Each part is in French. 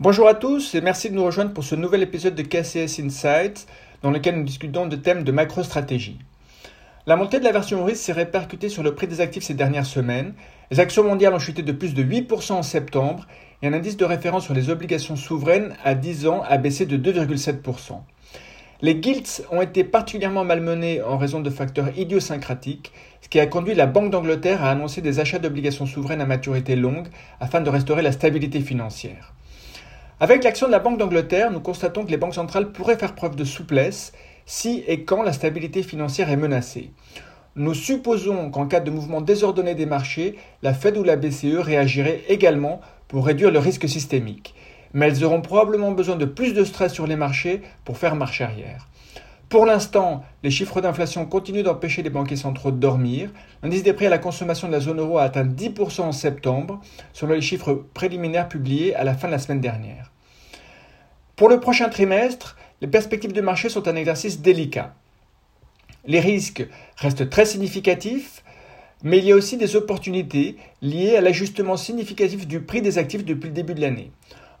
Bonjour à tous et merci de nous rejoindre pour ce nouvel épisode de KCS Insights dans lequel nous discutons de thèmes de macro-stratégie. La montée de la version risque s'est répercutée sur le prix des actifs ces dernières semaines. Les actions mondiales ont chuté de plus de 8% en septembre et un indice de référence sur les obligations souveraines à 10 ans a baissé de 2,7%. Les gilts ont été particulièrement malmenés en raison de facteurs idiosyncratiques, ce qui a conduit la Banque d'Angleterre à annoncer des achats d'obligations souveraines à maturité longue afin de restaurer la stabilité financière. Avec l'action de la Banque d'Angleterre, nous constatons que les banques centrales pourraient faire preuve de souplesse si et quand la stabilité financière est menacée. Nous supposons qu'en cas de mouvement désordonné des marchés, la Fed ou la BCE réagiraient également pour réduire le risque systémique. Mais elles auront probablement besoin de plus de stress sur les marchés pour faire marche arrière. Pour l'instant, les chiffres d'inflation continuent d'empêcher les banquiers centraux de dormir. L'indice des prix à la consommation de la zone euro a atteint 10% en septembre, selon les chiffres préliminaires publiés à la fin de la semaine dernière. Pour le prochain trimestre, les perspectives de marché sont un exercice délicat. Les risques restent très significatifs, mais il y a aussi des opportunités liées à l'ajustement significatif du prix des actifs depuis le début de l'année.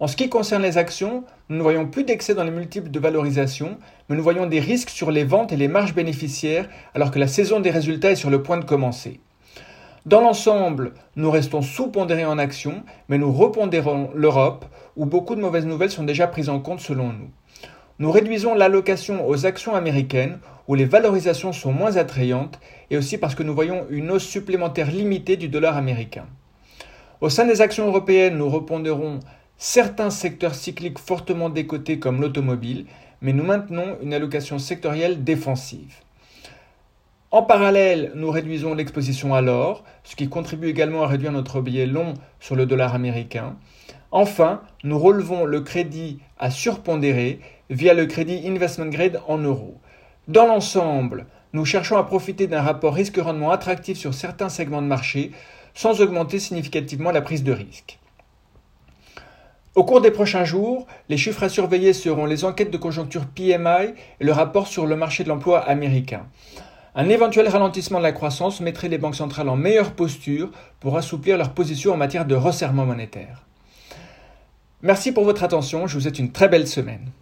En ce qui concerne les actions, nous ne voyons plus d'excès dans les multiples de valorisation, mais nous voyons des risques sur les ventes et les marges bénéficiaires alors que la saison des résultats est sur le point de commencer. Dans l'ensemble, nous restons sous-pondérés en actions, mais nous repondérons l'Europe, où beaucoup de mauvaises nouvelles sont déjà prises en compte selon nous. Nous réduisons l'allocation aux actions américaines, où les valorisations sont moins attrayantes, et aussi parce que nous voyons une hausse supplémentaire limitée du dollar américain. Au sein des actions européennes, nous repondérons certains secteurs cycliques fortement décotés comme l'automobile, mais nous maintenons une allocation sectorielle défensive. En parallèle, nous réduisons l'exposition à l'or, ce qui contribue également à réduire notre billet long sur le dollar américain. Enfin, nous relevons le crédit à surpondérer via le crédit investment grade en euros. Dans l'ensemble, nous cherchons à profiter d'un rapport risque-rendement attractif sur certains segments de marché sans augmenter significativement la prise de risque. Au cours des prochains jours, les chiffres à surveiller seront les enquêtes de conjoncture PMI et le rapport sur le marché de l'emploi américain. Un éventuel ralentissement de la croissance mettrait les banques centrales en meilleure posture pour assouplir leur position en matière de resserrement monétaire. Merci pour votre attention, je vous souhaite une très belle semaine.